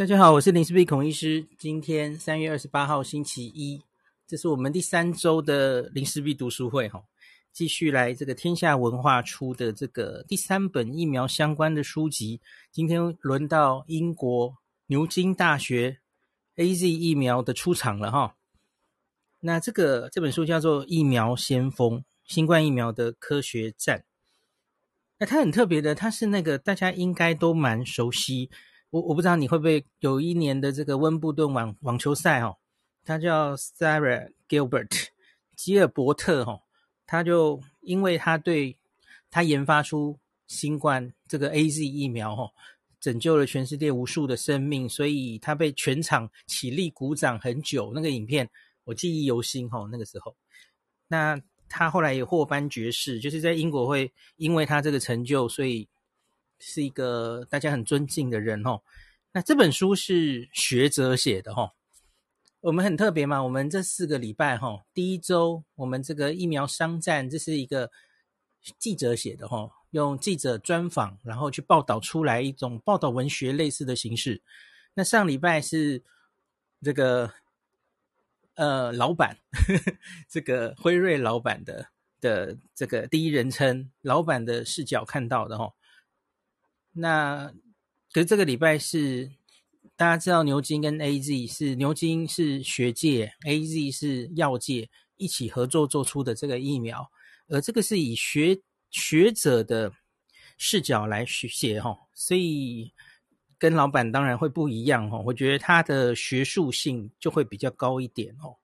大家好，我是林氏璧孔医师。今天三月二十八号星期一，这是我们第三周的林氏璧读书会哈，继续来这个天下文化出的这个第三本疫苗相关的书籍。今天轮到英国牛津大学 AZ 疫苗的出场了哈。那这个这本书叫做《疫苗先锋：新冠疫苗的科学战》。那它很特别的，它是那个大家应该都蛮熟悉。我我不知道你会不会有一年的这个温布顿网网球赛哦，他叫 Sarah Gilbert 吉尔伯特哈，他就因为他对他研发出新冠这个 AZ 疫苗哈，拯救了全世界无数的生命，所以他被全场起立鼓掌很久。那个影片我记忆犹新哈，那个时候，那。他后来也获颁爵士，就是在英国会因为他这个成就，所以是一个大家很尊敬的人哦。那这本书是学者写的哈，我们很特别嘛。我们这四个礼拜哈，第一周我们这个疫苗商战，这是一个记者写的哈，用记者专访然后去报道出来一种报道文学类似的形式。那上礼拜是这个。呃，老板，呵呵，这个辉瑞老板的的这个第一人称老板的视角看到的哦。那可是这个礼拜是大家知道牛津跟 AZ 是牛津是学界，AZ 是药界一起合作做出的这个疫苗，而这个是以学学者的视角来写齁，所以。跟老板当然会不一样哦，我觉得他的学术性就会比较高一点哦。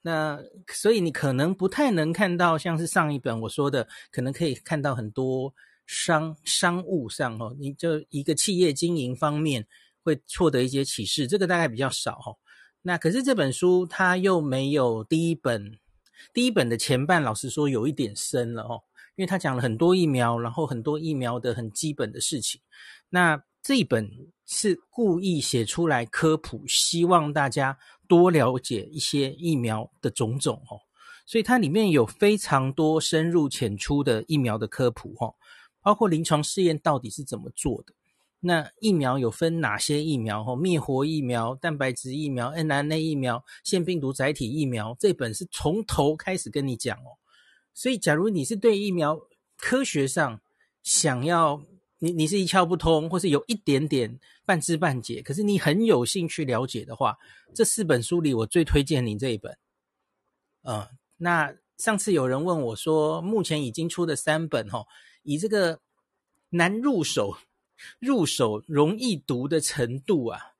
那所以你可能不太能看到像是上一本我说的，可能可以看到很多商商务上哦，你就一个企业经营方面会获得一些启示，这个大概比较少哦。那可是这本书它又没有第一本，第一本的前半老实说有一点深了哦，因为他讲了很多疫苗，然后很多疫苗的很基本的事情，那。这一本是故意写出来科普，希望大家多了解一些疫苗的种种哦。所以它里面有非常多深入浅出的疫苗的科普哦，包括临床试验到底是怎么做的，那疫苗有分哪些疫苗哦？灭活疫苗、蛋白质疫苗、mRNA 疫苗、腺病毒载体疫苗，这本是从头开始跟你讲哦。所以，假如你是对疫苗科学上想要。你你是一窍不通，或是有一点点半知半解，可是你很有兴趣了解的话，这四本书里我最推荐你这一本。呃，那上次有人问我说，目前已经出的三本哈，以这个难入手、入手容易读的程度啊，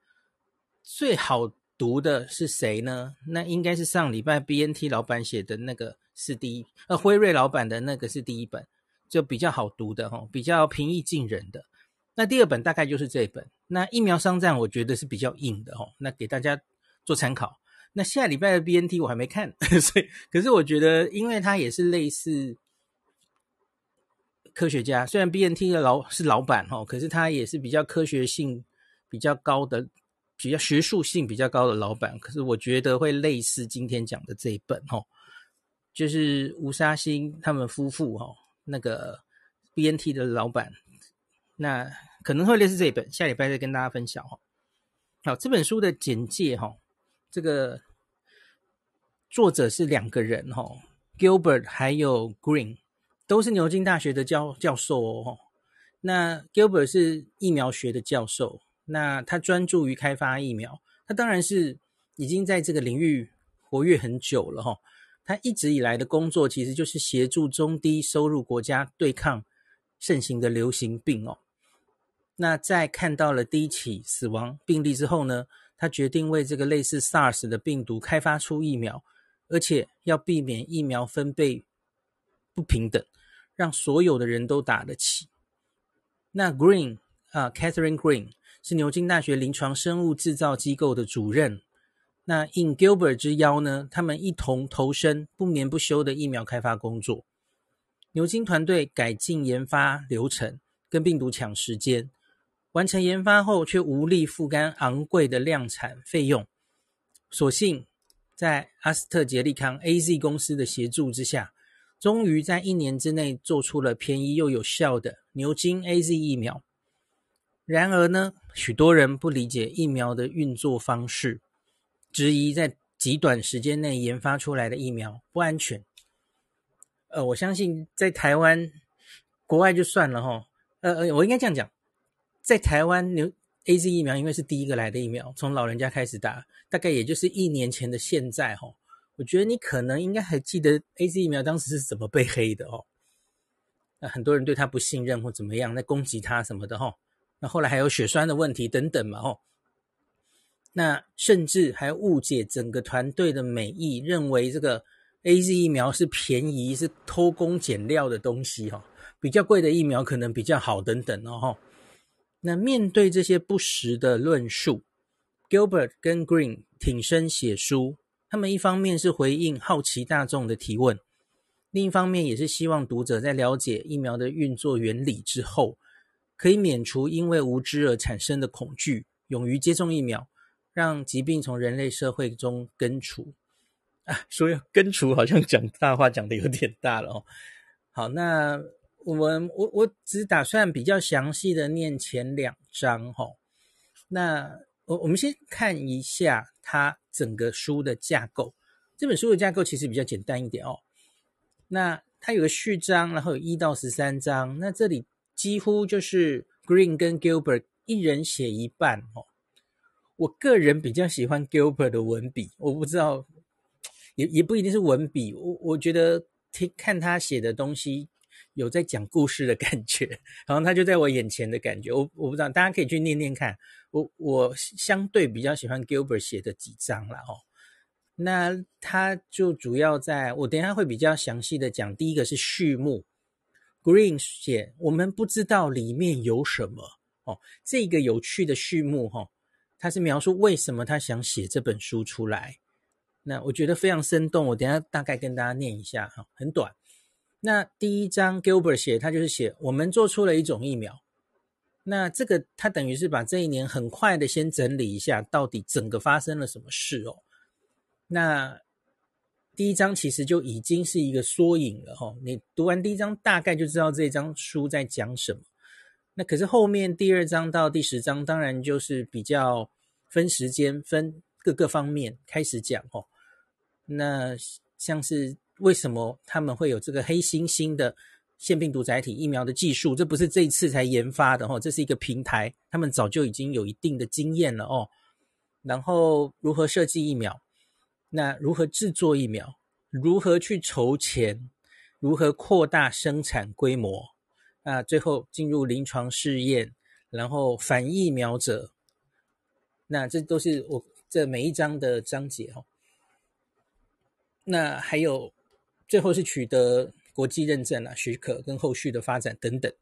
最好读的是谁呢？那应该是上礼拜 BNT 老板写的那个是第一，呃，辉瑞老板的那个是第一本。就比较好读的哈，比较平易近人的。那第二本大概就是这本。那疫苗商战我觉得是比较硬的哈，那给大家做参考。那下礼拜的 BNT 我还没看，所以可是我觉得，因为它也是类似科学家，虽然 BNT 的老是老板哈，可是他也是比较科学性比较高的、比较学术性比较高的老板。可是我觉得会类似今天讲的这一本哈，就是吴沙欣他们夫妇哈。那个 BNT 的老板，那可能会类似这一本，下礼拜再跟大家分享哈。好，这本书的简介哈，这个作者是两个人哈，Gilbert 还有 Green，都是牛津大学的教教授哦。那 Gilbert 是疫苗学的教授，那他专注于开发疫苗，他当然是已经在这个领域活跃很久了哈。他一直以来的工作其实就是协助中低收入国家对抗盛行的流行病哦。那在看到了第一起死亡病例之后呢，他决定为这个类似 SARS 的病毒开发出疫苗，而且要避免疫苗分配不平等，让所有的人都打得起。那 Green 啊，Catherine Green 是牛津大学临床生物制造机构的主任。那应 Gilbert 之邀呢，他们一同投身不眠不休的疫苗开发工作。牛津团队改进研发流程，跟病毒抢时间，完成研发后却无力负担昂贵的量产费用。所幸在阿斯特捷利康 AZ 公司的协助之下，终于在一年之内做出了便宜又有效的牛津 AZ 疫苗。然而呢，许多人不理解疫苗的运作方式，质疑在极短时间内研发出来的疫苗不安全。呃，我相信在台湾、国外就算了哈。呃呃，我应该这样讲，在台湾，牛 AZ 疫苗因为是第一个来的疫苗，从老人家开始打，大概也就是一年前的现在哈。我觉得你可能应该还记得 AZ 疫苗当时是怎么被黑的哦。那很多人对他不信任或怎么样，那攻击他什么的哈。那后来还有血栓的问题等等嘛哦。那甚至还误解整个团队的美意，认为这个 AZ 疫苗是便宜、是偷工减料的东西哈。比较贵的疫苗可能比较好等等哦。那面对这些不实的论述，Gilbert 跟 Green 挺身写书。他们一方面是回应好奇大众的提问，另一方面也是希望读者在了解疫苗的运作原理之后，可以免除因为无知而产生的恐惧，勇于接种疫苗，让疾病从人类社会中根除。啊，所以根除好像讲大话讲的有点大了哦。好，那我们我我只打算比较详细的念前两章哈、哦。那我我们先看一下它。整个书的架构，这本书的架构其实比较简单一点哦。那它有个序章，然后有一到十三章。那这里几乎就是 Green 跟 Gilbert 一人写一半哦。我个人比较喜欢 Gilbert 的文笔，我不知道，也也不一定是文笔。我我觉得听看他写的东西，有在讲故事的感觉，然后他就在我眼前的感觉。我我不知道，大家可以去念念看。我我相对比较喜欢 Gilbert 写的几章啦哦，那他就主要在我等一下会比较详细的讲。第一个是序幕，Green 写我们不知道里面有什么哦，这个有趣的序幕哈，他是描述为什么他想写这本书出来。那我觉得非常生动，我等下大概跟大家念一下哈，很短。那第一章 Gilbert 写，他就是写我们做出了一种疫苗。那这个他等于是把这一年很快的先整理一下，到底整个发生了什么事哦。那第一章其实就已经是一个缩影了哈，你读完第一章大概就知道这张书在讲什么。那可是后面第二章到第十章，当然就是比较分时间、分各个方面开始讲哦。那像是为什么他们会有这个黑猩猩的？腺病毒载体疫苗的技术，这不是这一次才研发的哦，这是一个平台，他们早就已经有一定的经验了哦。然后如何设计疫苗，那如何制作疫苗，如何去筹钱，如何扩大生产规模，啊，最后进入临床试验，然后反疫苗者，那这都是我这每一章的章节哦。那还有最后是取得。国际认证啊，许可跟后续的发展等等。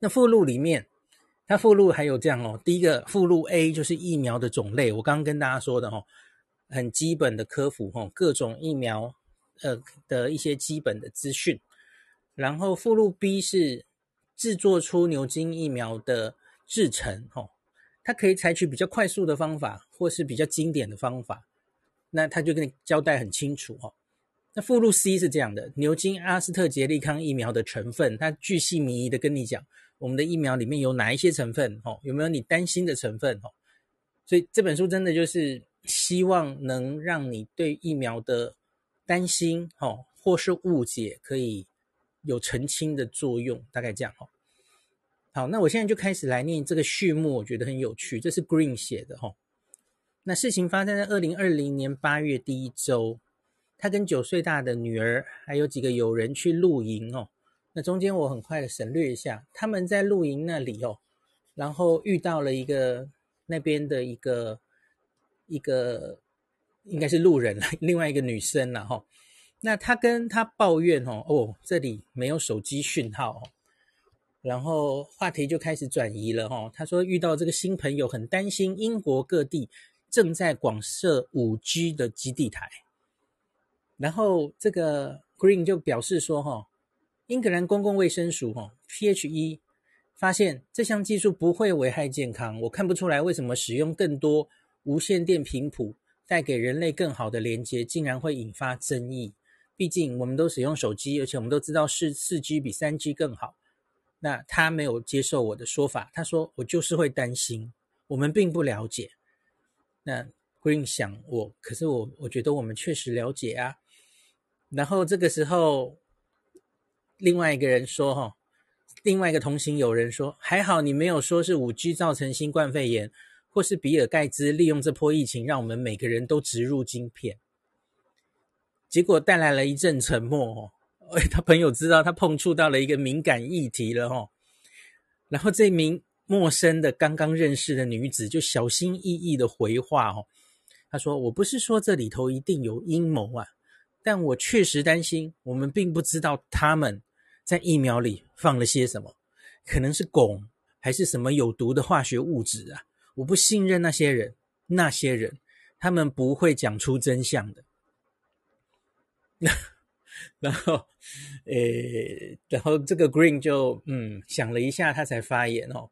那附录里面，它附录还有这样哦。第一个附录 A 就是疫苗的种类，我刚刚跟大家说的哦，很基本的科普哦，各种疫苗呃的一些基本的资讯。然后附录 B 是制作出牛津疫苗的制成哦，它可以采取比较快速的方法，或是比较经典的方法。那它就跟你交代很清楚哦。那附录 C 是这样的，牛津阿斯特捷利康疫苗的成分，它巨细靡遗的跟你讲，我们的疫苗里面有哪一些成分，哦，有没有你担心的成分，哦，所以这本书真的就是希望能让你对疫苗的担心，哦，或是误解可以有澄清的作用，大概这样，哦。好，那我现在就开始来念这个序幕，我觉得很有趣，这是 Green 写的，哦。那事情发生在二零二零年八月第一周。他跟九岁大的女儿还有几个友人去露营哦，那中间我很快的省略一下，他们在露营那里哦，然后遇到了一个那边的一个一个应该是路人了，另外一个女生了哈，那他跟他抱怨哦，哦这里没有手机讯号哦，然后话题就开始转移了哈，他说遇到这个新朋友很担心英国各地正在广设五 G 的基地台。然后这个 Green 就表示说，哈，英格兰公共卫生署，哈，PHE 发现这项技术不会危害健康。我看不出来为什么使用更多无线电频谱带给人类更好的连接，竟然会引发争议。毕竟我们都使用手机，而且我们都知道是四 G 比三 G 更好。那他没有接受我的说法，他说我就是会担心，我们并不了解。那 Green 想我，可是我我觉得我们确实了解啊。然后这个时候，另外一个人说：“哈，另外一个同行有人说，还好你没有说是五 G 造成新冠肺炎，或是比尔盖茨利用这波疫情让我们每个人都植入晶片，结果带来了一阵沉默。哦，他朋友知道他碰触到了一个敏感议题了。哦，然后这名陌生的刚刚认识的女子就小心翼翼的回话。哦。”他说：“我不是说这里头一定有阴谋啊，但我确实担心，我们并不知道他们在疫苗里放了些什么，可能是汞，还是什么有毒的化学物质啊！我不信任那些人，那些人，他们不会讲出真相的。”然后，诶，然后这个 Green 就嗯想了一下，他才发言哦。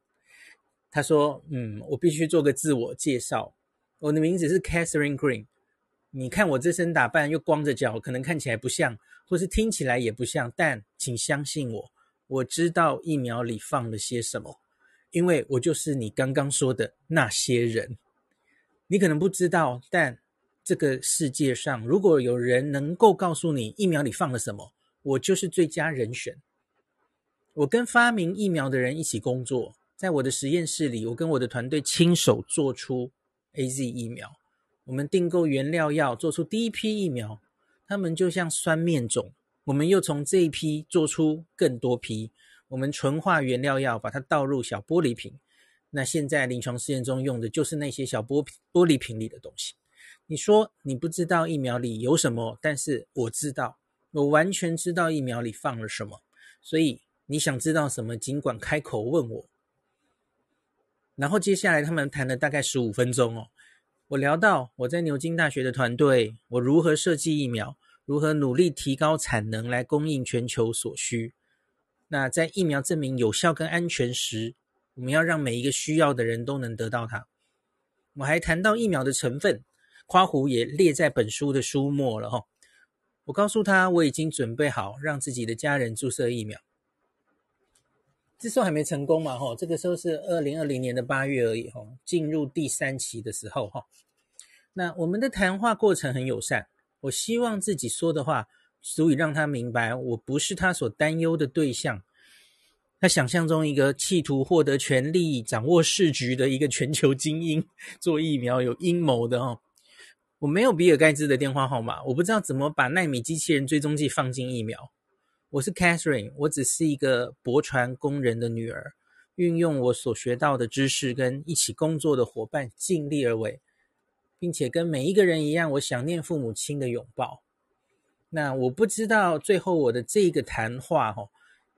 他说：“嗯，我必须做个自我介绍。”我的名字是 Catherine Green，你看我这身打扮又光着脚，可能看起来不像，或是听起来也不像，但请相信我，我知道疫苗里放了些什么，因为我就是你刚刚说的那些人。你可能不知道，但这个世界上如果有人能够告诉你疫苗里放了什么，我就是最佳人选。我跟发明疫苗的人一起工作，在我的实验室里，我跟我的团队亲手做出。AZ 疫苗，我们订购原料药，做出第一批疫苗。它们就像酸面种，我们又从这一批做出更多批。我们纯化原料药，把它倒入小玻璃瓶。那现在临床试验中用的就是那些小玻玻璃瓶里的东西。你说你不知道疫苗里有什么，但是我知道，我完全知道疫苗里放了什么。所以你想知道什么，尽管开口问我。然后接下来他们谈了大概十五分钟哦，我聊到我在牛津大学的团队，我如何设计疫苗，如何努力提高产能来供应全球所需。那在疫苗证明有效跟安全时，我们要让每一个需要的人都能得到它。我还谈到疫苗的成分，括弧也列在本书的书末了哈。我告诉他我已经准备好让自己的家人注射疫苗。这时候还没成功嘛？吼，这个时候是二零二零年的八月而已。吼，进入第三期的时候，哈，那我们的谈话过程很友善。我希望自己说的话足以让他明白，我不是他所担忧的对象。他想象中一个企图获得权力、掌握市局的一个全球精英，做疫苗有阴谋的哦。我没有比尔盖茨的电话号码，我不知道怎么把奈米机器人追踪器放进疫苗。我是 Catherine，我只是一个驳船工人的女儿，运用我所学到的知识跟一起工作的伙伴尽力而为，并且跟每一个人一样，我想念父母亲的拥抱。那我不知道最后我的这个谈话哦，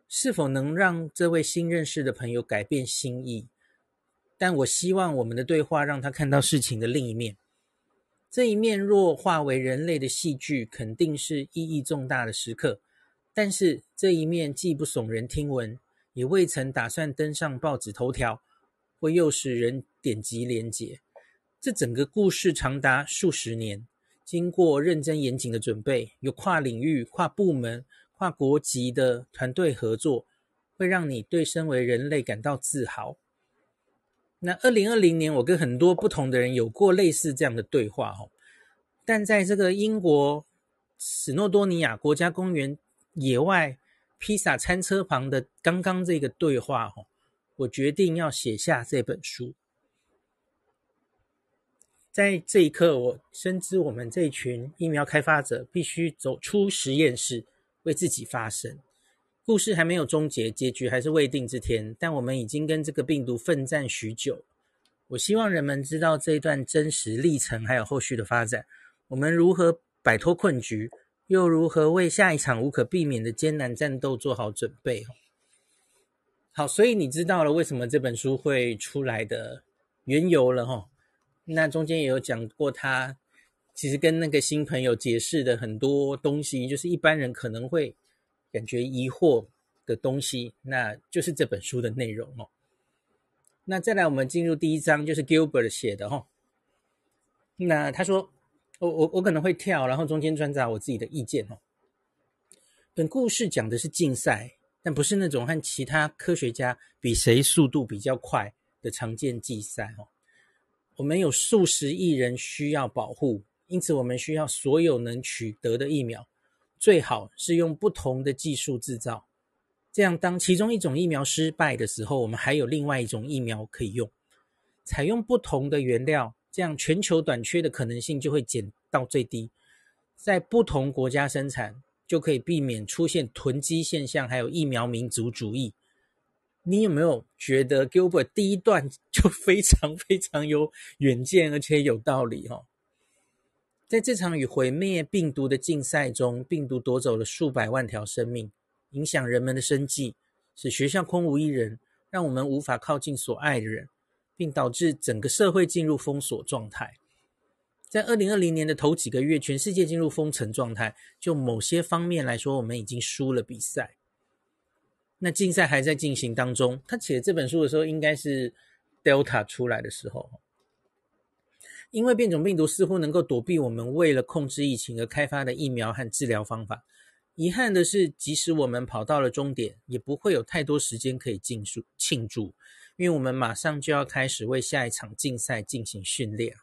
是否能让这位新认识的朋友改变心意，但我希望我们的对话让他看到事情的另一面。这一面若化为人类的戏剧，肯定是意义重大的时刻。但是这一面既不耸人听闻，也未曾打算登上报纸头条，或诱使人点击连结。这整个故事长达数十年，经过认真严谨的准备，有跨领域、跨部门、跨国籍的团队合作，会让你对身为人类感到自豪。那二零二零年，我跟很多不同的人有过类似这样的对话哦，但在这个英国史诺多尼亚国家公园。野外披萨餐车旁的刚刚这个对话，哦我决定要写下这本书。在这一刻，我深知我们这群疫苗开发者必须走出实验室，为自己发声。故事还没有终结，结局还是未定之天，但我们已经跟这个病毒奋战许久。我希望人们知道这一段真实历程，还有后续的发展，我们如何摆脱困局。又如何为下一场无可避免的艰难战斗做好准备？好，所以你知道了为什么这本书会出来的缘由了哈。那中间也有讲过，他其实跟那个新朋友解释的很多东西，就是一般人可能会感觉疑惑的东西，那就是这本书的内容哦。那再来，我们进入第一章，就是 Gilbert 写的哈。那他说。我我我可能会跳，然后中间穿插我自己的意见哦。本故事讲的是竞赛，但不是那种和其他科学家比谁速度比较快的常见竞赛哦。我们有数十亿人需要保护，因此我们需要所有能取得的疫苗，最好是用不同的技术制造。这样，当其中一种疫苗失败的时候，我们还有另外一种疫苗可以用。采用不同的原料，这样全球短缺的可能性就会减到最低。在不同国家生产，就可以避免出现囤积现象，还有疫苗民族主义。你有没有觉得 Gilbert 第一段 就非常非常有远见，而且有道理？哦，在这场与毁灭病毒的竞赛中，病毒夺走了数百万条生命。影响人们的生计，使学校空无一人，让我们无法靠近所爱的人，并导致整个社会进入封锁状态。在二零二零年的头几个月，全世界进入封城状态。就某些方面来说，我们已经输了比赛。那竞赛还在进行当中。他写这本书的时候，应该是 Delta 出来的时候，因为变种病毒似乎能够躲避我们为了控制疫情而开发的疫苗和治疗方法。遗憾的是，即使我们跑到了终点，也不会有太多时间可以庆祝庆祝，因为我们马上就要开始为下一场竞赛进行训练。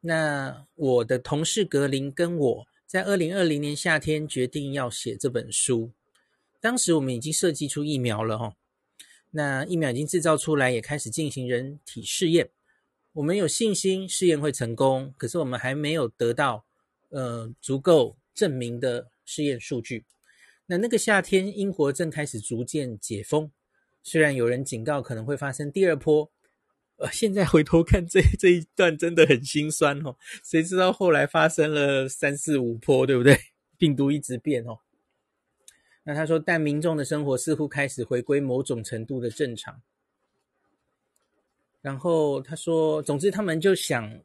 那我的同事格林跟我在二零二零年夏天决定要写这本书，当时我们已经设计出疫苗了哈，那疫苗已经制造出来，也开始进行人体试验，我们有信心试验会成功，可是我们还没有得到呃足够。证明的试验数据。那那个夏天，英国正开始逐渐解封，虽然有人警告可能会发生第二波，呃，现在回头看这这一段真的很心酸哦。谁知道后来发生了三四五波，对不对？病毒一直变哦。那他说，但民众的生活似乎开始回归某种程度的正常。然后他说，总之他们就想。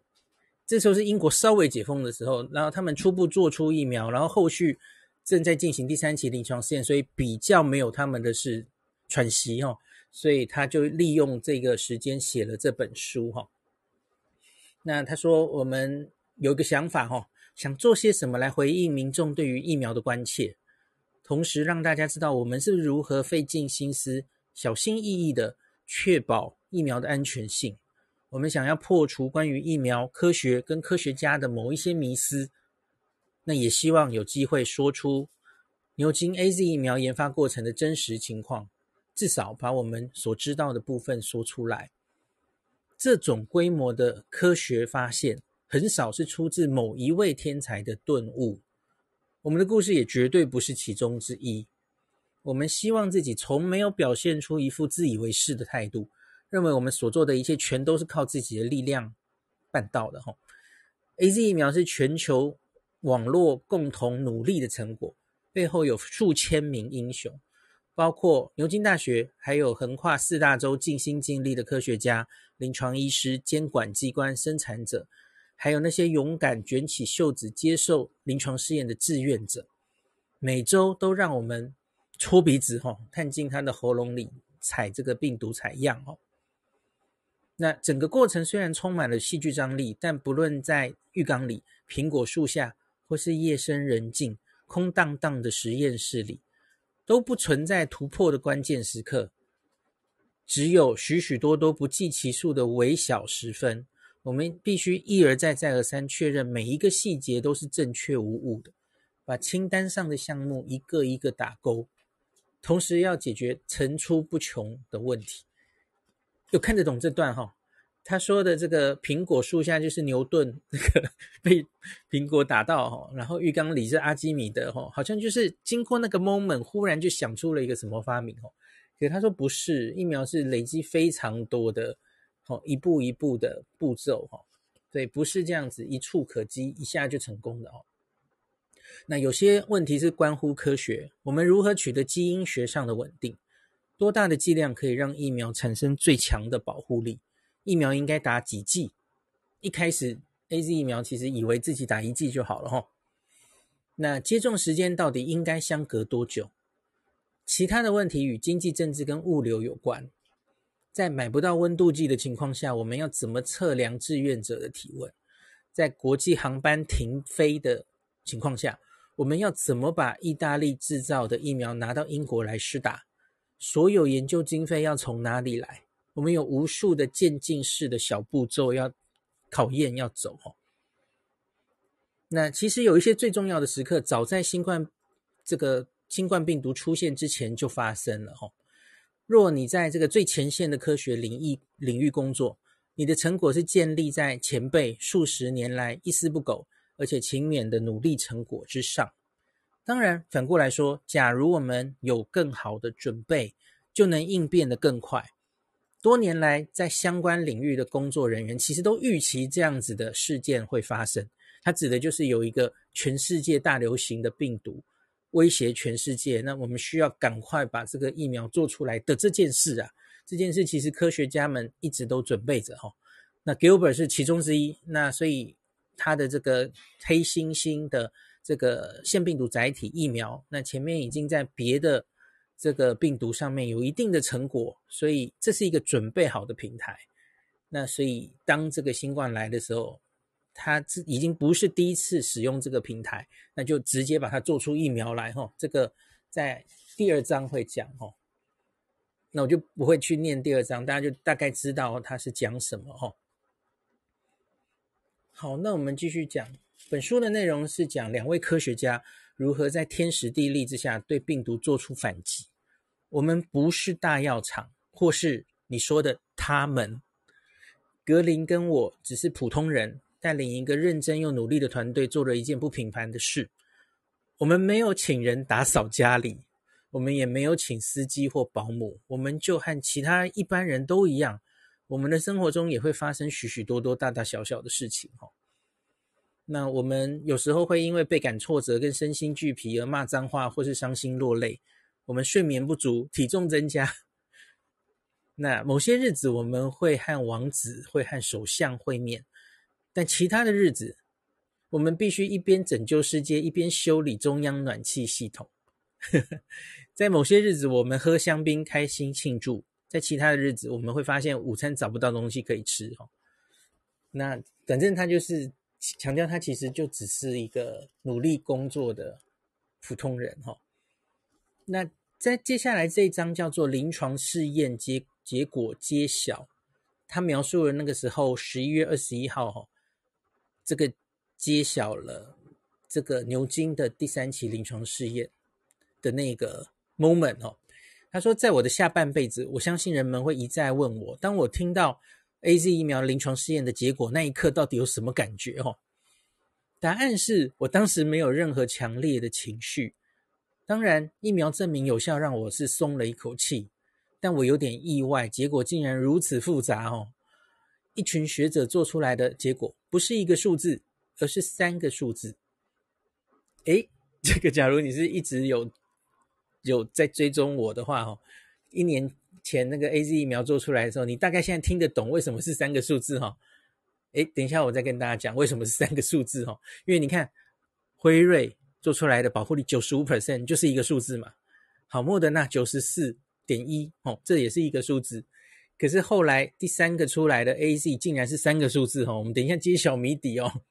这时候是英国稍微解封的时候，然后他们初步做出疫苗，然后后续正在进行第三期临床试验，所以比较没有他们的是喘息哈，所以他就利用这个时间写了这本书哈。那他说我们有一个想法哈，想做些什么来回应民众对于疫苗的关切，同时让大家知道我们是如何费尽心思、小心翼翼的确保疫苗的安全性。我们想要破除关于疫苗科学跟科学家的某一些迷思，那也希望有机会说出牛津 AZ 疫苗研发过程的真实情况，至少把我们所知道的部分说出来。这种规模的科学发现，很少是出自某一位天才的顿悟。我们的故事也绝对不是其中之一。我们希望自己从没有表现出一副自以为是的态度。认为我们所做的一切全都是靠自己的力量办到的哈。AZ 疫苗是全球网络共同努力的成果，背后有数千名英雄，包括牛津大学，还有横跨四大洲尽心尽力的科学家、临床医师、监管机关、生产者，还有那些勇敢卷起袖子接受临床试验的志愿者，每周都让我们搓鼻子哈，探进他的喉咙里采这个病毒采样哦。那整个过程虽然充满了戏剧张力，但不论在浴缸里、苹果树下，或是夜深人静、空荡荡的实验室里，都不存在突破的关键时刻，只有许许多多不计其数的微小时分。我们必须一而再、再而三确认每一个细节都是正确无误的，把清单上的项目一个一个打勾，同时要解决层出不穷的问题。有看得懂这段哈？他说的这个苹果树下就是牛顿那个 被苹果打到哈，然后浴缸里是阿基米德哈，好像就是经过那个 moment，忽然就想出了一个什么发明哦。可是他说不是，疫苗是累积非常多的哦，一步一步的步骤哈，对，不是这样子一触可及一下就成功的哦。那有些问题是关乎科学，我们如何取得基因学上的稳定？多大的剂量可以让疫苗产生最强的保护力？疫苗应该打几剂？一开始 AZ 疫苗其实以为自己打一剂就好了哈。那接种时间到底应该相隔多久？其他的问题与经济、政治跟物流有关。在买不到温度计的情况下，我们要怎么测量志愿者的体温？在国际航班停飞的情况下，我们要怎么把意大利制造的疫苗拿到英国来施打？所有研究经费要从哪里来？我们有无数的渐进式的小步骤要考验要走哦。那其实有一些最重要的时刻，早在新冠这个新冠病毒出现之前就发生了哦。若你在这个最前线的科学领域领域工作，你的成果是建立在前辈数十年来一丝不苟而且勤勉的努力成果之上。当然，反过来说，假如我们有更好的准备，就能应变得更快。多年来，在相关领域的工作人员其实都预期这样子的事件会发生。它指的就是有一个全世界大流行的病毒威胁全世界，那我们需要赶快把这个疫苗做出来的这件事啊。这件事其实科学家们一直都准备着哈。那 Gilbert 是其中之一，那所以他的这个黑猩猩的。这个腺病毒载体疫苗，那前面已经在别的这个病毒上面有一定的成果，所以这是一个准备好的平台。那所以当这个新冠来的时候，它已经不是第一次使用这个平台，那就直接把它做出疫苗来哈。这个在第二章会讲哈，那我就不会去念第二章，大家就大概知道它是讲什么哈。好，那我们继续讲。本书的内容是讲两位科学家如何在天时地利之下对病毒做出反击。我们不是大药厂，或是你说的他们。格林跟我只是普通人，带领一个认真又努力的团队，做了一件不平凡的事。我们没有请人打扫家里，我们也没有请司机或保姆，我们就和其他一般人都一样。我们的生活中也会发生许许多多大大小小的事情，哈。那我们有时候会因为倍感挫折跟身心俱疲而骂脏话，或是伤心落泪。我们睡眠不足，体重增加。那某些日子我们会和王子、会和首相会面，但其他的日子，我们必须一边拯救世界，一边修理中央暖气系统。在某些日子，我们喝香槟，开心庆祝；在其他的日子，我们会发现午餐找不到东西可以吃。哈，那反正他就是。强调他其实就只是一个努力工作的普通人哈。那在接下来这一章叫做临床试验结结果揭晓，他描述了那个时候十一月二十一号哈，这个揭晓了这个牛津的第三期临床试验的那个 moment 哈。他说，在我的下半辈子，我相信人们会一再问我，当我听到。AZ 疫苗临床试验的结果，那一刻到底有什么感觉？哦，答案是我当时没有任何强烈的情绪。当然，疫苗证明有效，让我是松了一口气。但我有点意外，结果竟然如此复杂哦。一群学者做出来的结果，不是一个数字，而是三个数字。诶，这个假如你是一直有有在追踪我的话，哦，一年。前那个 AZ 疫苗做出来的时候，你大概现在听得懂为什么是三个数字哈？诶，等一下我再跟大家讲为什么是三个数字哈。因为你看辉瑞做出来的保护力九十五 percent 就是一个数字嘛。好，莫德纳九十四点一哦，这也是一个数字。可是后来第三个出来的 AZ 竟然是三个数字哈。我们等一下揭晓谜底哦。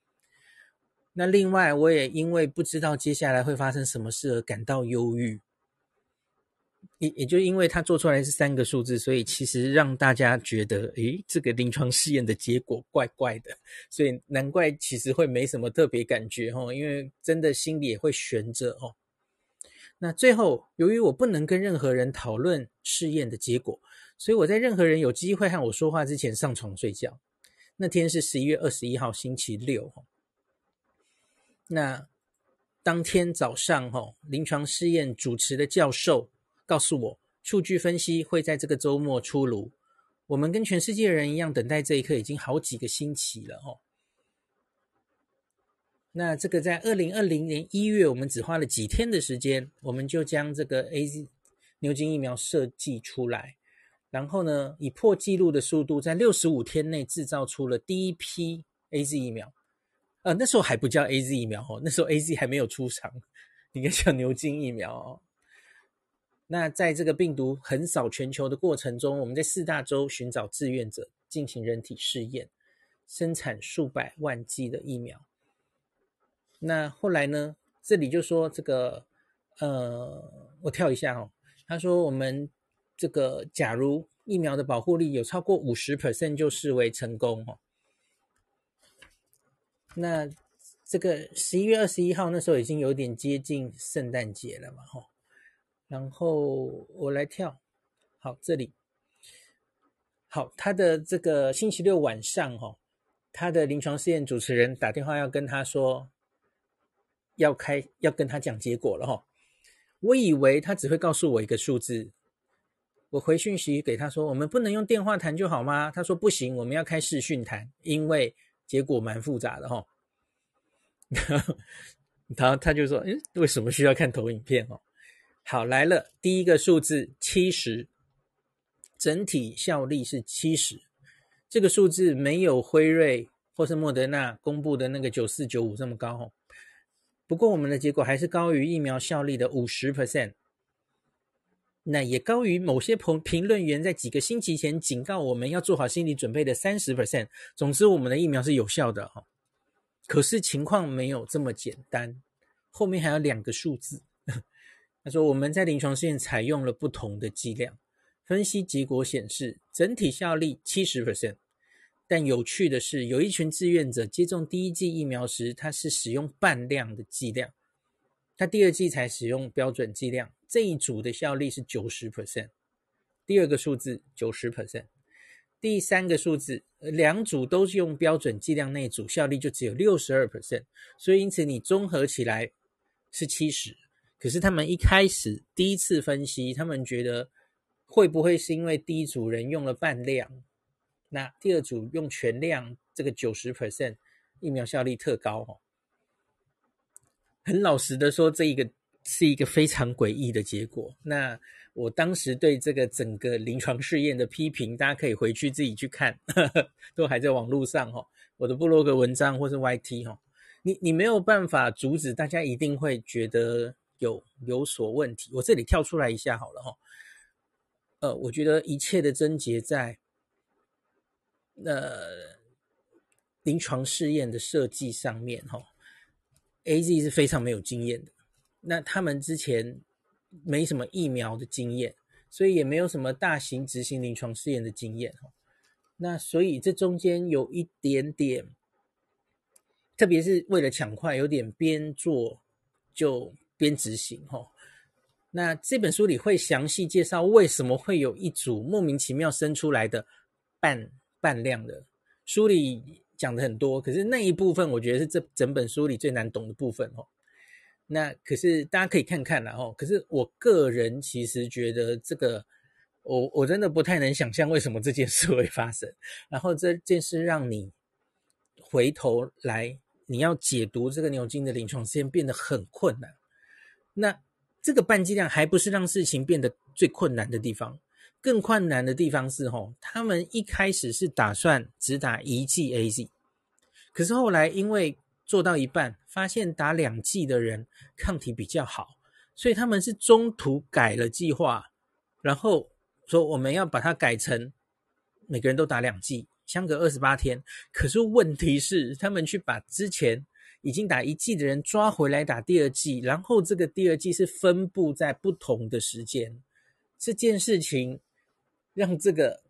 那另外我也因为不知道接下来会发生什么事而感到忧郁。也也就因为它做出来是三个数字，所以其实让大家觉得，诶，这个临床试验的结果怪怪的，所以难怪其实会没什么特别感觉哦，因为真的心里也会悬着哦。那最后，由于我不能跟任何人讨论试验的结果，所以我在任何人有机会和我说话之前上床睡觉。那天是十一月二十一号，星期六。那当天早上，哈，临床试验主持的教授。告诉我，数据分析会在这个周末出炉。我们跟全世界人一样，等待这一刻已经好几个星期了哦。那这个在二零二零年一月，我们只花了几天的时间，我们就将这个 AZ 牛津疫苗设计出来，然后呢，以破纪录的速度，在六十五天内制造出了第一批 AZ 疫苗。呃，那时候还不叫 AZ 疫苗哦，那时候 AZ 还没有出厂，应该叫牛津疫苗哦。那在这个病毒横扫全球的过程中，我们在四大洲寻找志愿者进行人体试验，生产数百万剂的疫苗。那后来呢，这里就说这个，呃，我跳一下哦。他说我们这个假如疫苗的保护力有超过五十 percent 就视为成功哦。那这个十一月二十一号那时候已经有点接近圣诞节了嘛，吼。然后我来跳，好，这里，好，他的这个星期六晚上，哈，他的临床试验主持人打电话要跟他说，要开，要跟他讲结果了，哈。我以为他只会告诉我一个数字，我回讯息给他说，我们不能用电话谈就好吗？他说不行，我们要开视讯谈，因为结果蛮复杂的，哈。然后他就说，诶，为什么需要看投影片，哦？好，来了，第一个数字七十，整体效力是七十，这个数字没有辉瑞或是莫德纳公布的那个九四九五这么高哦。不过我们的结果还是高于疫苗效力的五十 percent，那也高于某些评评论员在几个星期前警告我们要做好心理准备的三十 percent。总之，我们的疫苗是有效的哈。可是情况没有这么简单，后面还有两个数字。他说：“我们在临床试验采用了不同的剂量，分析结果显示整体效力七十 percent。但有趣的是，有一群志愿者接种第一剂疫苗时，他是使用半量的剂量，他第二剂才使用标准剂量。这一组的效力是九十 percent。第二个数字九十 percent，第三个数字两组都是用标准剂量，那组效力就只有六十二 percent。所以因此你综合起来是七十。”可是他们一开始第一次分析，他们觉得会不会是因为第一组人用了半量，那第二组用全量，这个九十 percent 疫苗效力特高哦。很老实的说，这一个是一个非常诡异的结果。那我当时对这个整个临床试验的批评，大家可以回去自己去看，呵 呵都还在网络上哈，我的部落格文章或是 YT 哈，你你没有办法阻止，大家一定会觉得。有有所问题，我这里跳出来一下好了哈。呃，我觉得一切的症结在呃临床试验的设计上面哈。AZ 是非常没有经验的，那他们之前没什么疫苗的经验，所以也没有什么大型执行临床试验的经验哈。那所以这中间有一点点，特别是为了抢快，有点边做就。边执行哈，那这本书里会详细介绍为什么会有一组莫名其妙生出来的半半量的。书里讲的很多，可是那一部分我觉得是这整本书里最难懂的部分哦。那可是大家可以看看啦哦。可是我个人其实觉得这个，我我真的不太能想象为什么这件事会发生。然后这件事让你回头来，你要解读这个牛津的临床试验变得很困难。那这个半剂量还不是让事情变得最困难的地方，更困难的地方是吼，他们一开始是打算只打一剂 AZ，可是后来因为做到一半发现打两剂的人抗体比较好，所以他们是中途改了计划，然后说我们要把它改成每个人都打两剂，相隔二十八天。可是问题是他们去把之前。已经打一剂的人抓回来打第二剂，然后这个第二剂是分布在不同的时间，这件事情让这个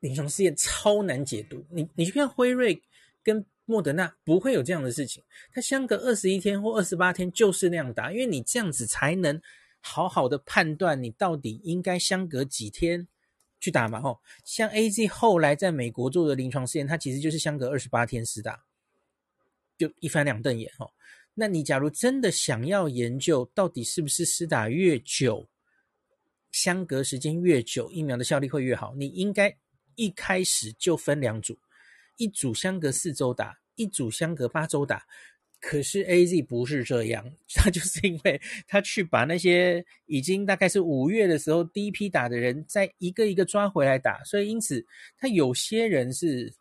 临床试验超难解读。你你去看辉瑞跟莫德纳不会有这样的事情，它相隔二十一天或二十八天就是那样打，因为你这样子才能好好的判断你到底应该相隔几天去打嘛。吼，像 AZ 后来在美国做的临床试验，它其实就是相隔二十八天施打。就一翻两瞪眼哦，那你假如真的想要研究到底是不是施打越久，相隔时间越久，疫苗的效力会越好，你应该一开始就分两组，一组相隔四周打，一组相隔八周打。可是 AZ 不是这样，他就是因为他去把那些已经大概是五月的时候第一批打的人，再一个一个抓回来打，所以因此他有些人是。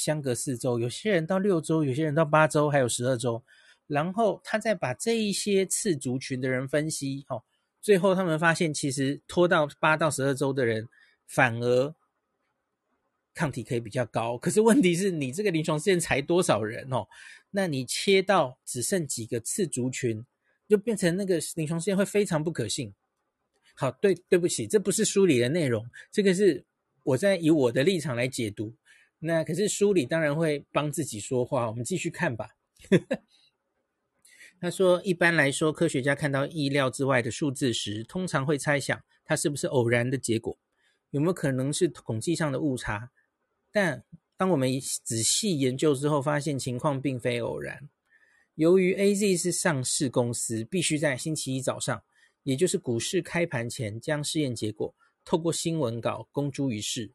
相隔四周，有些人到六周，有些人到八周，还有十二周。然后他再把这一些次族群的人分析，哦，最后他们发现，其实拖到八到十二周的人，反而抗体可以比较高。可是问题是你这个临床试验才多少人哦？那你切到只剩几个次族群，就变成那个临床试验会非常不可信。好，对，对不起，这不是书里的内容，这个是我在以我的立场来解读。那可是书里当然会帮自己说话，我们继续看吧。他说，一般来说，科学家看到意料之外的数字时，通常会猜想它是不是偶然的结果，有没有可能是统计上的误差。但当我们仔细研究之后，发现情况并非偶然。由于 AZ 是上市公司，必须在星期一早上，也就是股市开盘前，将试验结果透过新闻稿公诸于世。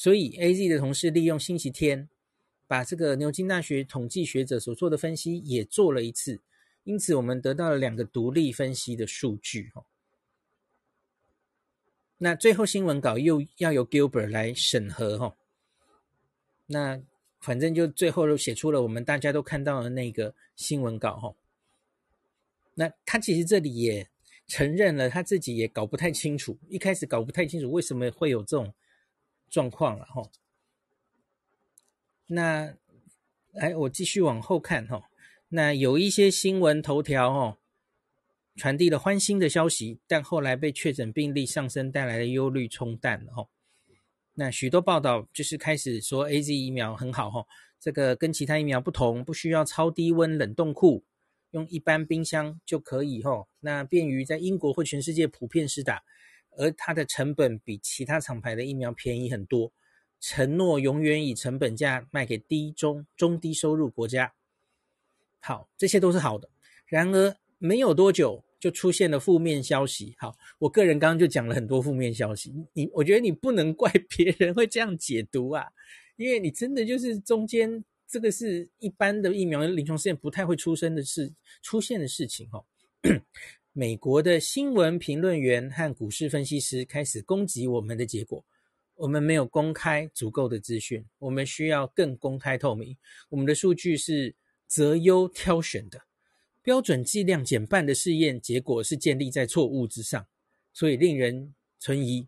所以，AZ 的同事利用星期天。把这个牛津大学统计学者所做的分析也做了一次，因此我们得到了两个独立分析的数据。那最后新闻稿又要由 Gilbert 来审核。哈，那反正就最后都写出了我们大家都看到的那个新闻稿。哈，那他其实这里也承认了他自己也搞不太清楚，一开始搞不太清楚为什么会有这种状况了。哈。那，哎，我继续往后看哈。那有一些新闻头条哦，传递了欢欣的消息，但后来被确诊病例上升带来的忧虑冲淡了哈。那许多报道就是开始说 AZ 疫苗很好哈，这个跟其他疫苗不同，不需要超低温冷冻库，用一般冰箱就可以哈。那便于在英国或全世界普遍施打，而它的成本比其他厂牌的疫苗便宜很多。承诺永远以成本价卖给低中中低收入国家。好，这些都是好的。然而，没有多久就出现了负面消息。好，我个人刚刚就讲了很多负面消息。你，我觉得你不能怪 别人会这样解读啊，因为你真的就是中间这个是一般的疫苗临床试验不太会出生的事出现的事情哈。美国的新闻评论员和股市分析师开始攻击我们的结果。我们没有公开足够的资讯，我们需要更公开透明。我们的数据是择优挑选的，标准剂量减半的试验结果是建立在错误之上，所以令人存疑。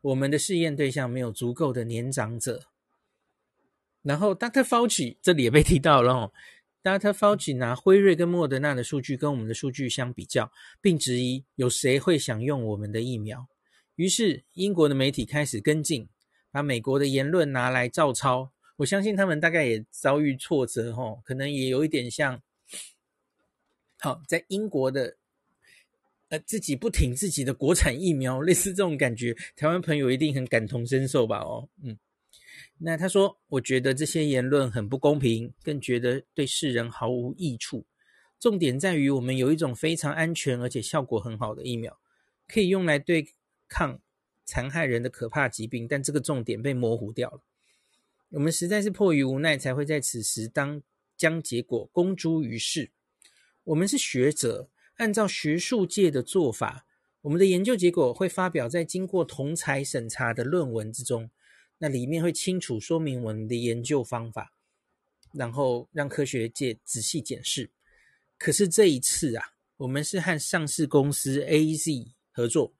我们的试验对象没有足够的年长者。然后，Dr. Fauci 这里也被提到了，Dr. Fauci 拿辉瑞跟莫德纳的数据跟我们的数据相比较，并质疑有谁会想用我们的疫苗。于是，英国的媒体开始跟进，把美国的言论拿来照抄。我相信他们大概也遭遇挫折，吼，可能也有一点像，好，在英国的，呃，自己不挺自己的国产疫苗，类似这种感觉。台湾朋友一定很感同身受吧？哦，嗯，那他说，我觉得这些言论很不公平，更觉得对世人毫无益处。重点在于，我们有一种非常安全而且效果很好的疫苗，可以用来对。抗残害人的可怕疾病，但这个重点被模糊掉了。我们实在是迫于无奈，才会在此时当将结果公诸于世。我们是学者，按照学术界的做法，我们的研究结果会发表在经过同侪审查的论文之中，那里面会清楚说明我们的研究方法，然后让科学界仔细检视。可是这一次啊，我们是和上市公司 AZ 合作。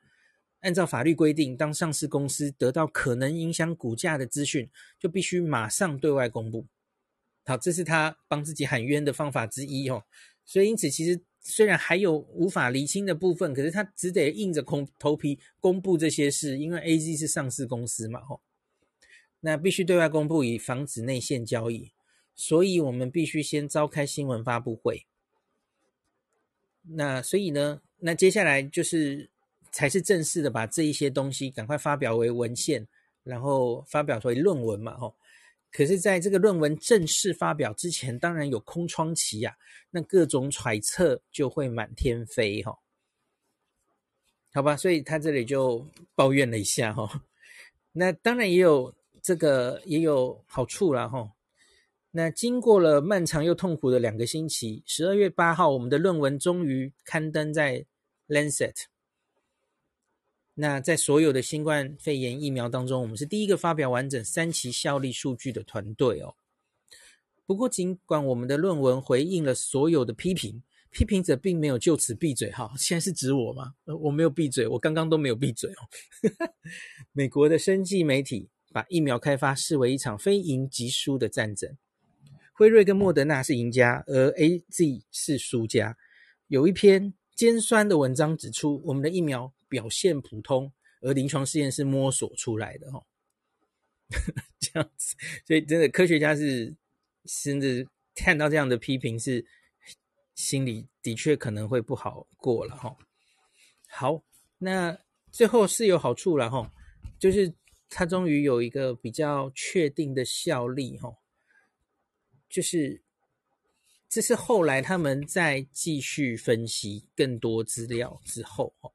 按照法律规定，当上市公司得到可能影响股价的资讯，就必须马上对外公布。好，这是他帮自己喊冤的方法之一哦。所以，因此，其实虽然还有无法厘清的部分，可是他只得硬着头皮公布这些事，因为 AZ 是上市公司嘛，吼。那必须对外公布，以防止内线交易。所以我们必须先召开新闻发布会。那所以呢，那接下来就是。才是正式的把这一些东西赶快发表为文献，然后发表为论文嘛，吼。可是，在这个论文正式发表之前，当然有空窗期呀，那各种揣测就会满天飞，哈。好吧，所以他这里就抱怨了一下，哈。那当然也有这个也有好处啦，哈。那经过了漫长又痛苦的两个星期，十二月八号，我们的论文终于刊登在《Lancet》。那在所有的新冠肺炎疫苗当中，我们是第一个发表完整三期效力数据的团队哦。不过，尽管我们的论文回应了所有的批评，批评者并没有就此闭嘴哈。现在是指我吗？我没有闭嘴，我刚刚都没有闭嘴哦。美国的生计媒体把疫苗开发视为一场非赢即输的战争。辉瑞跟莫德纳是赢家，而 AZ 是输家。有一篇尖酸的文章指出，我们的疫苗表现普通，而临床试验是摸索出来的，哈。这样子，所以真的科学家是甚至看到这样的批评，是心里的确可能会不好过了，哈。好，那最后是有好处了，哈，就是。它终于有一个比较确定的效力，吼，就是这是后来他们在继续分析更多资料之后，吼，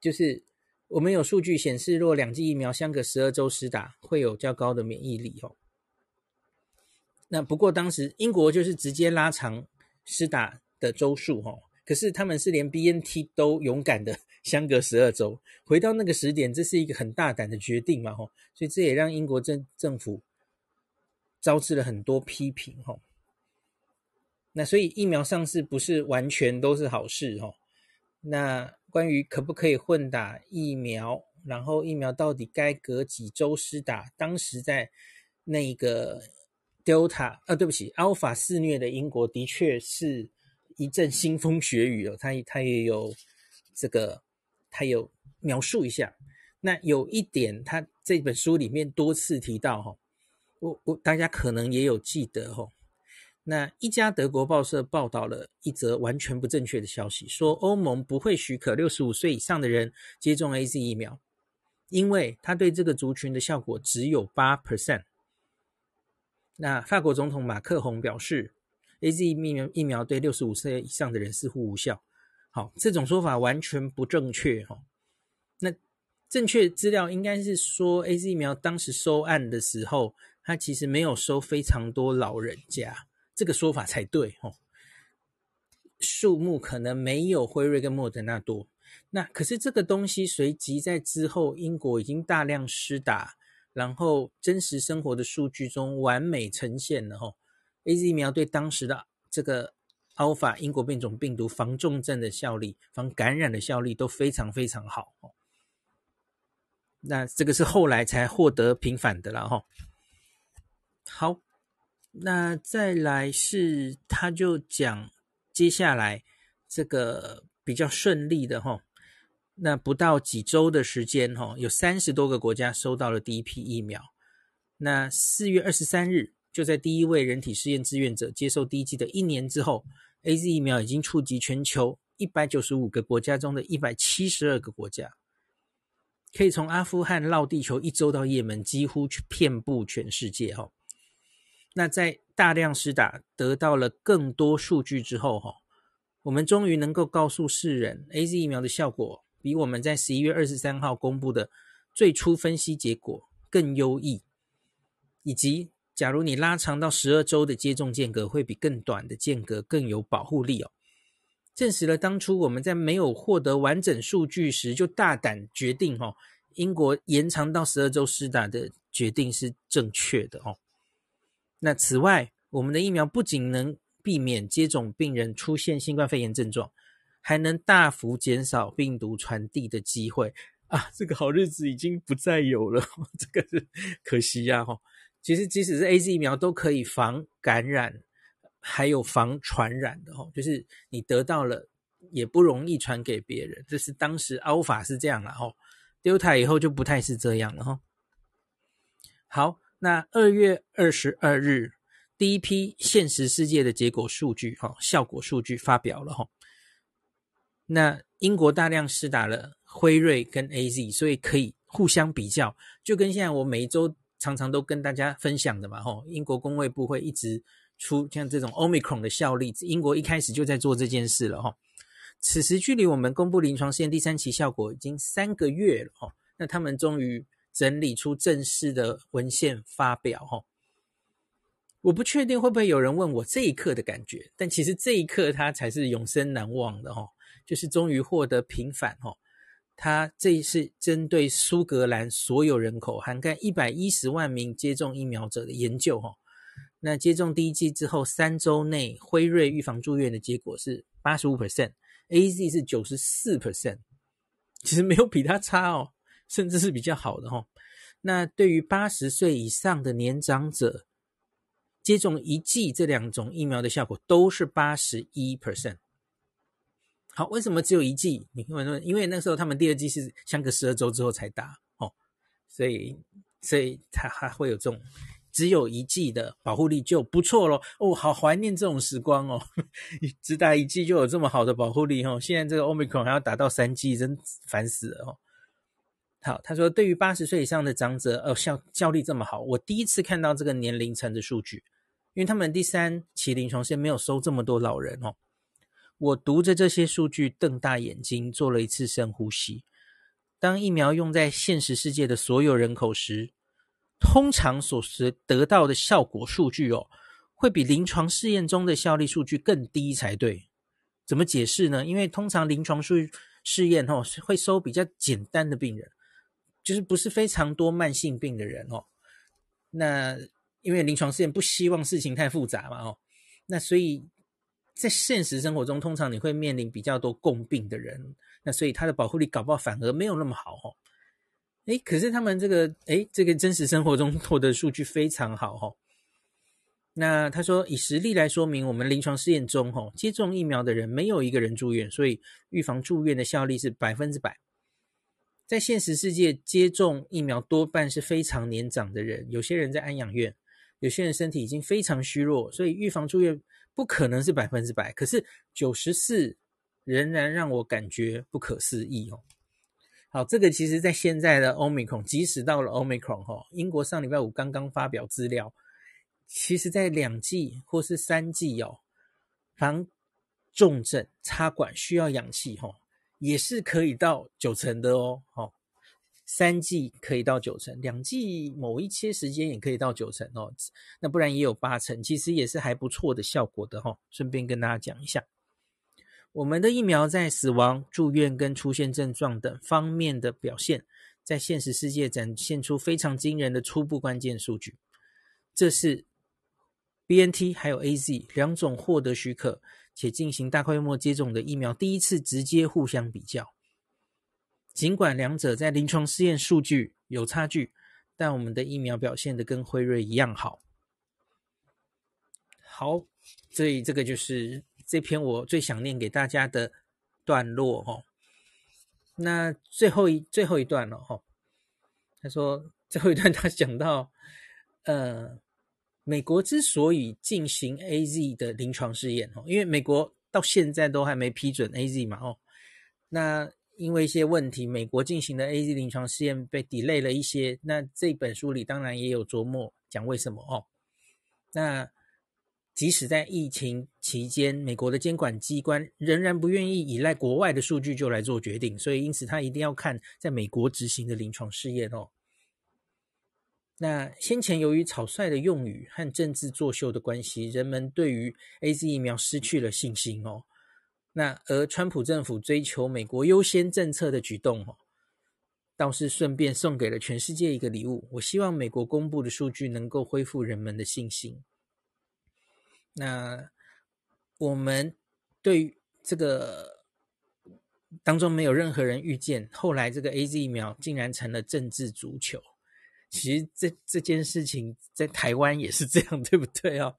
就是我们有数据显示，若两剂疫苗相隔十二周施打，会有较高的免疫力，吼。那不过当时英国就是直接拉长施打的周数，吼。可是他们是连 BNT 都勇敢的相隔十二周，回到那个时点，这是一个很大胆的决定嘛，吼，所以这也让英国政政府招致了很多批评，吼。那所以疫苗上市不是完全都是好事，吼。那关于可不可以混打疫苗，然后疫苗到底该隔几周施打，当时在那个 Delta 啊，对不起，Alpha 肆虐的英国的确是。一阵腥风血雨哦，他他也有这个，他有描述一下。那有一点，他这本书里面多次提到哈，我我大家可能也有记得哈。那一家德国报社报道了一则完全不正确的消息，说欧盟不会许可六十五岁以上的人接种 AZ 疫苗，因为他对这个族群的效果只有八 percent。那法国总统马克宏表示。AZ 疫苗疫苗对六十五岁以上的人似乎无效，好，这种说法完全不正确哈。那正确资料应该是说，AZ 疫苗当时收案的时候，它其实没有收非常多老人家，这个说法才对哈。数目可能没有辉瑞跟莫德纳多，那可是这个东西随即在之后，英国已经大量施打，然后真实生活的数据中完美呈现了哈。AZ 疫苗对当时的这个 Alpha 英国变种病毒防重症的效力、防感染的效力都非常非常好。那这个是后来才获得平反的了哈。好，那再来是他就讲接下来这个比较顺利的哈。那不到几周的时间哈，有三十多个国家收到了第一批疫苗。那四月二十三日。就在第一位人体试验志愿者接受第一剂的一年之后，AZ 疫苗已经触及全球一百九十五个国家中的一百七十二个国家，可以从阿富汗绕地球一周到也门，几乎遍布全世界哈。那在大量施打得到了更多数据之后哈，我们终于能够告诉世人，AZ 疫苗的效果比我们在十一月二十三号公布的最初分析结果更优异，以及。假如你拉长到十二周的接种间隔，会比更短的间隔更有保护力哦。证实了当初我们在没有获得完整数据时就大胆决定哦，英国延长到十二周施打的决定是正确的哦。那此外，我们的疫苗不仅能避免接种病人出现新冠肺炎症状，还能大幅减少病毒传递的机会啊！这个好日子已经不再有了，这个是可惜呀，哈。其实，即使是 AZ 疫苗都可以防感染，还有防传染的哦。就是你得到了，也不容易传给别人。这是当时 Alpha 是这样了哦，Delta 以后就不太是这样了哈。好，那二月二十二日，第一批现实世界的结果数据哈，效果数据发表了哈。那英国大量施打了辉瑞跟 AZ，所以可以互相比较，就跟现在我每一周。常常都跟大家分享的嘛，吼，英国公卫部会一直出像这种 Omicron 的效力，英国一开始就在做这件事了，吼。此时距离我们公布临床试验第三期效果已经三个月了，吼，那他们终于整理出正式的文献发表，吼。我不确定会不会有人问我这一刻的感觉，但其实这一刻它才是永生难忘的，吼，就是终于获得平反，吼。它这一次针对苏格兰所有人口，涵盖一百一十万名接种疫苗者的研究，哈，那接种第一剂之后三周内，辉瑞预防住院的结果是八十五 percent，AZ 是九十四 percent，其实没有比它差哦，甚至是比较好的哈。那对于八十岁以上的年长者，接种一剂这两种疫苗的效果都是八十一 percent。好，为什么只有一剂？你问问，因为那时候他们第二剂是相隔十二周之后才打哦，所以所以他还会有这种只有一剂的保护力就不错咯。哦，好怀念这种时光哦，只打一剂就有这么好的保护力哦。现在这个 Omicron 还要打到三剂，真烦死了哦。好，他说对于八十岁以上的长者，哦，效效力这么好，我第一次看到这个年龄层的数据，因为他们第三期临床线没有收这么多老人哦。我读着这些数据，瞪大眼睛，做了一次深呼吸。当疫苗用在现实世界的所有人口时，通常所得到的效果数据哦，会比临床试验中的效力数据更低才对。怎么解释呢？因为通常临床数试验哦，会收比较简单的病人，就是不是非常多慢性病的人哦。那因为临床试验不希望事情太复杂嘛哦，那所以。在现实生活中，通常你会面临比较多共病的人，那所以他的保护力搞不好反而没有那么好哦。诶，可是他们这个诶，这个真实生活中获得数据非常好哦。那他说，以实例来说明，我们临床试验中吼，接种疫苗的人没有一个人住院，所以预防住院的效力是百分之百。在现实世界，接种疫苗多半是非常年长的人，有些人在安养院，有些人身体已经非常虚弱，所以预防住院。不可能是百分之百，可是九十四仍然让我感觉不可思议哦。好，这个其实在现在的 Omicron，即使到了 Omicron 哈，英国上礼拜五刚刚发表资料，其实在两剂或是三剂哦，防重症插管需要氧气哈，也是可以到九成的哦。好。三剂可以到九成，两剂某一些时间也可以到九成哦。那不然也有八成，其实也是还不错的效果的哈、哦。顺便跟大家讲一下，我们的疫苗在死亡、住院跟出现症状等方面的表现，在现实世界展现出非常惊人的初步关键数据。这是 BNT 还有 AZ 两种获得许可且进行大规模接种的疫苗第一次直接互相比较。尽管两者在临床试验数据有差距，但我们的疫苗表现的跟辉瑞一样好。好，所以这个就是这篇我最想念给大家的段落哦。那最后一最后一段了哈，他说最后一段他讲到，呃，美国之所以进行 AZ 的临床试验哦，因为美国到现在都还没批准 AZ 嘛哦，那。因为一些问题，美国进行的 AZ 临床试验被 delay 了一些。那这本书里当然也有琢磨讲为什么哦。那即使在疫情期间，美国的监管机关仍然不愿意依赖国外的数据就来做决定，所以因此他一定要看在美国执行的临床试验哦。那先前由于草率的用语和政治作秀的关系，人们对于 AZ 疫苗失去了信心哦。那而川普政府追求美国优先政策的举动，哦，倒是顺便送给了全世界一个礼物。我希望美国公布的数据能够恢复人们的信心。那我们对这个当中没有任何人预见，后来这个 AZ 疫苗竟然成了政治足球。其实这这件事情在台湾也是这样，对不对哦？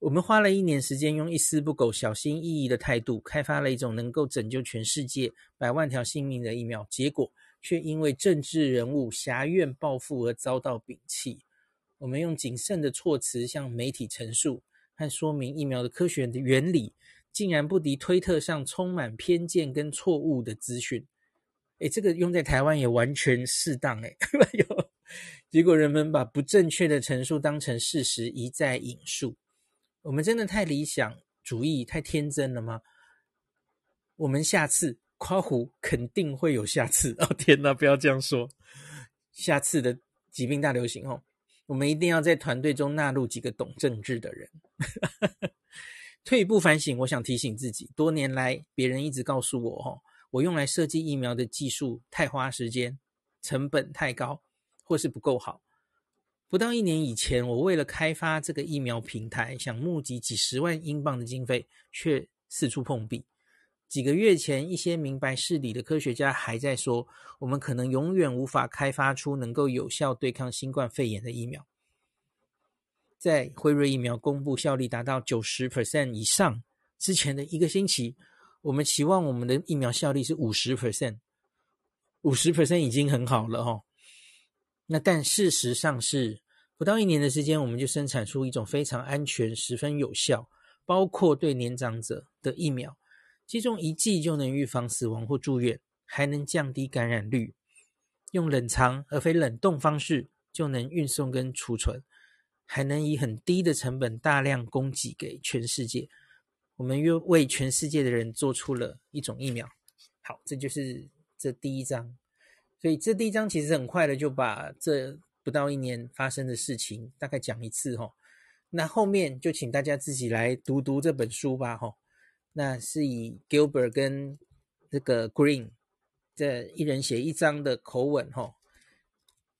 我们花了一年时间，用一丝不苟、小心翼翼的态度，开发了一种能够拯救全世界百万条性命的疫苗，结果却因为政治人物挟怨报复而遭到摒弃。我们用谨慎的措辞向媒体陈述和说明疫苗的科学的原理，竟然不敌推特上充满偏见跟错误的资讯。诶，这个用在台湾也完全适当诶。哎呦，结果人们把不正确的陈述当成事实，一再引述。我们真的太理想主义、太天真了吗？我们下次夸胡肯定会有下次哦！天哪，不要这样说。下次的疾病大流行哦，我们一定要在团队中纳入几个懂政治的人。退一步反省，我想提醒自己，多年来别人一直告诉我哦，我用来设计疫苗的技术太花时间，成本太高，或是不够好。不到一年以前，我为了开发这个疫苗平台，想募集几十万英镑的经费，却四处碰壁。几个月前，一些明白事理的科学家还在说，我们可能永远无法开发出能够有效对抗新冠肺炎的疫苗。在辉瑞疫苗公布效力达到九十 percent 以上之前的一个星期，我们期望我们的疫苗效力是五十 percent，五十 percent 已经很好了哦。那但事实上是不到一年的时间，我们就生产出一种非常安全、十分有效，包括对年长者的疫苗，接种一剂就能预防死亡或住院，还能降低感染率，用冷藏而非冷冻方式就能运送跟储存。还能以很低的成本大量供给给全世界，我们又为全世界的人做出了一种疫苗。好，这就是这第一章。所以这第一章其实很快的就把这不到一年发生的事情大概讲一次哈。那后面就请大家自己来读读这本书吧哈。那是以 Gilbert 跟这个 Green 这一人写一章的口吻哈。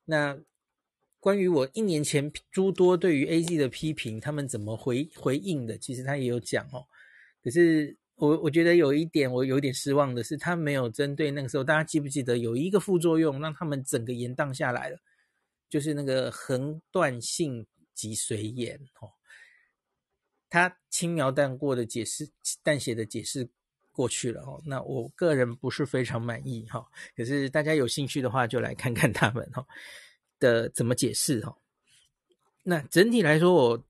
那。关于我一年前诸多对于 AZ 的批评，他们怎么回回应的？其实他也有讲哦。可是我我觉得有一点我有点失望的是，他没有针对那个时候，大家记不记得有一个副作用让他们整个延宕下来了？就是那个横断性脊髓炎哦。他轻描淡过的解释，淡写的解释过去了哦。那我个人不是非常满意哈。可是大家有兴趣的话，就来看看他们哈。的怎么解释哈？那整体来说，我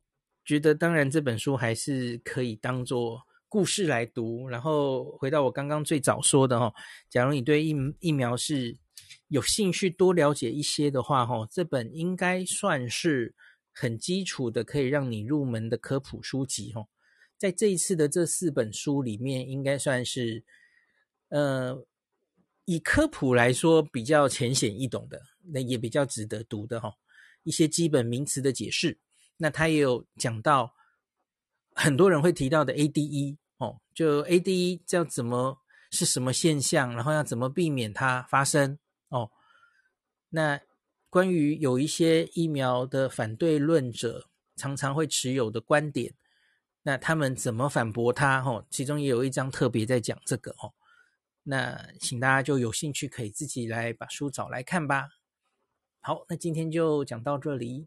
觉得当然这本书还是可以当做故事来读。然后回到我刚刚最早说的哈，假如你对疫疫苗是有兴趣多了解一些的话哈，这本应该算是很基础的可以让你入门的科普书籍哈。在这一次的这四本书里面，应该算是呃。以科普来说，比较浅显易懂的，那也比较值得读的哈。一些基本名词的解释，那他也有讲到很多人会提到的 ADE 哦，就 ADE 叫怎么是什么现象，然后要怎么避免它发生哦。那关于有一些疫苗的反对论者常常会持有的观点，那他们怎么反驳它？哦，其中也有一章特别在讲这个哦。那请大家就有兴趣可以自己来把书找来看吧。好，那今天就讲到这里，